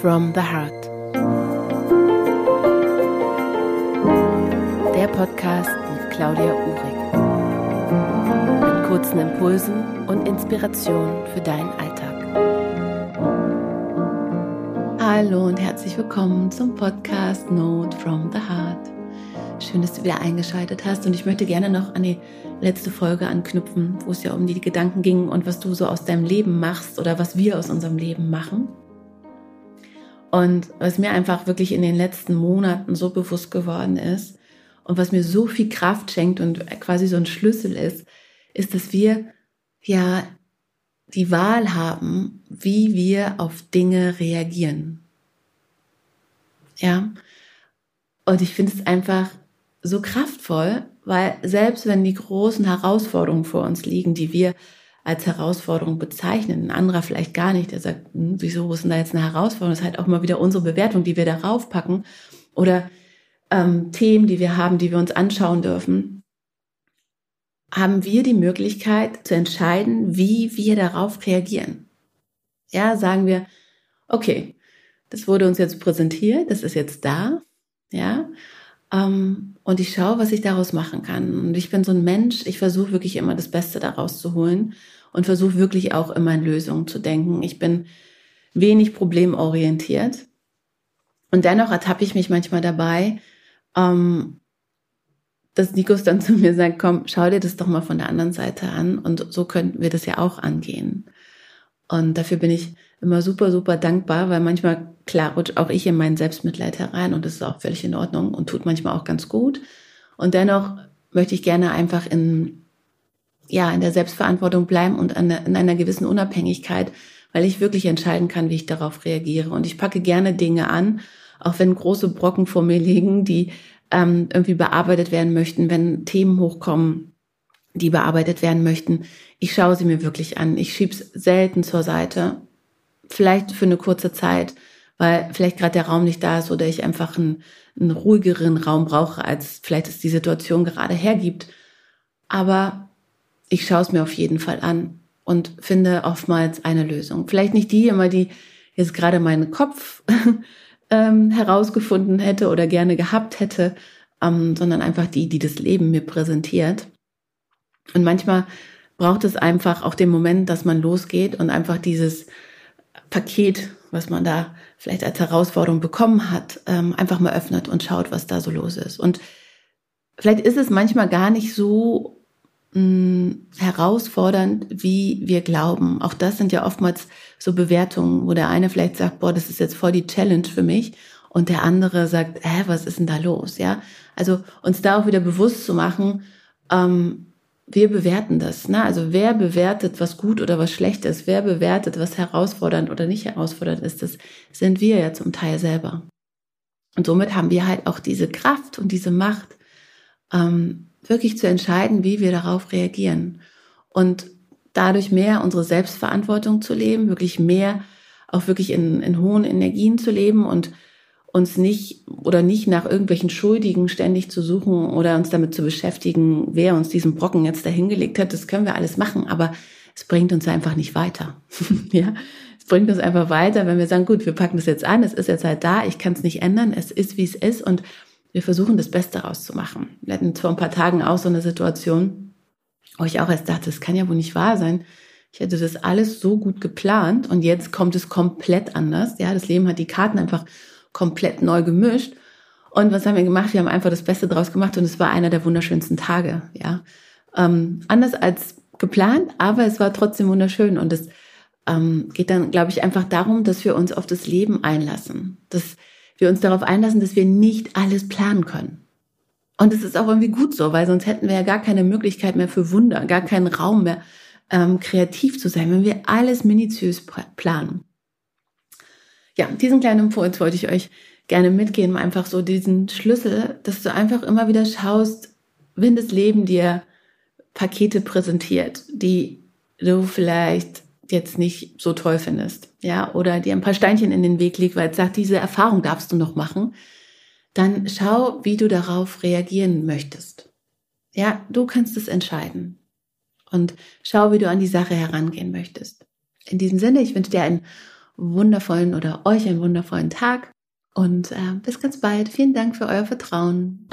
from the Heart. Der Podcast mit Claudia Uhrig. Mit kurzen Impulsen und Inspirationen für deinen Alltag. Hallo und herzlich willkommen zum Podcast Note from the Heart. Schön, dass du wieder eingeschaltet hast und ich möchte gerne noch an die letzte Folge anknüpfen, wo es ja um die Gedanken ging und was du so aus deinem Leben machst oder was wir aus unserem Leben machen. Und was mir einfach wirklich in den letzten Monaten so bewusst geworden ist und was mir so viel Kraft schenkt und quasi so ein Schlüssel ist, ist, dass wir ja die Wahl haben, wie wir auf Dinge reagieren. Ja. Und ich finde es einfach so kraftvoll, weil selbst wenn die großen Herausforderungen vor uns liegen, die wir als Herausforderung bezeichnen, ein anderer vielleicht gar nicht, der sagt, hm, wieso ist denn da jetzt eine Herausforderung? Das ist halt auch mal wieder unsere Bewertung, die wir darauf packen oder ähm, Themen, die wir haben, die wir uns anschauen dürfen, haben wir die Möglichkeit zu entscheiden, wie wir darauf reagieren. Ja, sagen wir, okay, das wurde uns jetzt präsentiert, das ist jetzt da, ja, ähm, und ich schaue, was ich daraus machen kann. Und ich bin so ein Mensch, ich versuche wirklich immer das Beste daraus zu holen und versuche wirklich auch immer in Lösungen zu denken. Ich bin wenig problemorientiert. Und dennoch ertappe ich mich manchmal dabei, ähm, dass Nikos dann zu mir sagt, komm, schau dir das doch mal von der anderen Seite an. Und so könnten wir das ja auch angehen. Und dafür bin ich immer super, super dankbar, weil manchmal, klar, rutscht auch ich in meinen Selbstmitleid herein und das ist auch völlig in Ordnung und tut manchmal auch ganz gut. Und dennoch möchte ich gerne einfach in, ja, in der Selbstverantwortung bleiben und in einer gewissen Unabhängigkeit, weil ich wirklich entscheiden kann, wie ich darauf reagiere. Und ich packe gerne Dinge an, auch wenn große Brocken vor mir liegen, die ähm, irgendwie bearbeitet werden möchten, wenn Themen hochkommen, die bearbeitet werden möchten. Ich schaue sie mir wirklich an. Ich schieb's selten zur Seite vielleicht für eine kurze Zeit, weil vielleicht gerade der Raum nicht da ist oder ich einfach einen, einen ruhigeren Raum brauche, als vielleicht es die Situation gerade hergibt. Aber ich schaue es mir auf jeden Fall an und finde oftmals eine Lösung. Vielleicht nicht die immer, die jetzt gerade meinen Kopf ähm, herausgefunden hätte oder gerne gehabt hätte, ähm, sondern einfach die, die das Leben mir präsentiert. Und manchmal braucht es einfach auch den Moment, dass man losgeht und einfach dieses Paket, was man da vielleicht als Herausforderung bekommen hat, ähm, einfach mal öffnet und schaut, was da so los ist. Und vielleicht ist es manchmal gar nicht so mh, herausfordernd, wie wir glauben. Auch das sind ja oftmals so Bewertungen, wo der eine vielleicht sagt, boah, das ist jetzt voll die Challenge für mich. Und der andere sagt, hä, was ist denn da los? Ja, also uns da auch wieder bewusst zu machen, ähm, wir bewerten das. Ne? Also wer bewertet, was gut oder was schlecht ist, wer bewertet, was herausfordernd oder nicht herausfordernd ist, das sind wir ja zum Teil selber. Und somit haben wir halt auch diese Kraft und diese Macht, ähm, wirklich zu entscheiden, wie wir darauf reagieren. Und dadurch mehr unsere Selbstverantwortung zu leben, wirklich mehr auch wirklich in, in hohen Energien zu leben und uns nicht oder nicht nach irgendwelchen Schuldigen ständig zu suchen oder uns damit zu beschäftigen, wer uns diesen Brocken jetzt dahingelegt hat, das können wir alles machen, aber es bringt uns einfach nicht weiter. ja, es bringt uns einfach weiter, wenn wir sagen, gut, wir packen das jetzt an, es ist jetzt halt da, ich kann es nicht ändern, es ist wie es ist und wir versuchen das Beste rauszumachen. Wir hatten vor ein paar Tagen auch so eine Situation, wo ich auch erst dachte, das kann ja wohl nicht wahr sein. Ich hätte das alles so gut geplant und jetzt kommt es komplett anders. Ja, das Leben hat die Karten einfach komplett neu gemischt. Und was haben wir gemacht? Wir haben einfach das Beste draus gemacht und es war einer der wunderschönsten Tage, ja. Ähm, anders als geplant, aber es war trotzdem wunderschön und es ähm, geht dann, glaube ich, einfach darum, dass wir uns auf das Leben einlassen, dass wir uns darauf einlassen, dass wir nicht alles planen können. Und es ist auch irgendwie gut so, weil sonst hätten wir ja gar keine Möglichkeit mehr für Wunder, gar keinen Raum mehr, ähm, kreativ zu sein, wenn wir alles minutiös planen ja, diesen kleinen Impuls wollte ich euch gerne mitgeben, einfach so diesen Schlüssel, dass du einfach immer wieder schaust, wenn das Leben dir Pakete präsentiert, die du vielleicht jetzt nicht so toll findest, ja, oder dir ein paar Steinchen in den Weg liegt, weil es sagt, diese Erfahrung darfst du noch machen, dann schau, wie du darauf reagieren möchtest. Ja, du kannst es entscheiden. Und schau, wie du an die Sache herangehen möchtest. In diesem Sinne, ich wünsche dir einen wundervollen oder euch einen wundervollen Tag und äh, bis ganz bald. Vielen Dank für euer Vertrauen.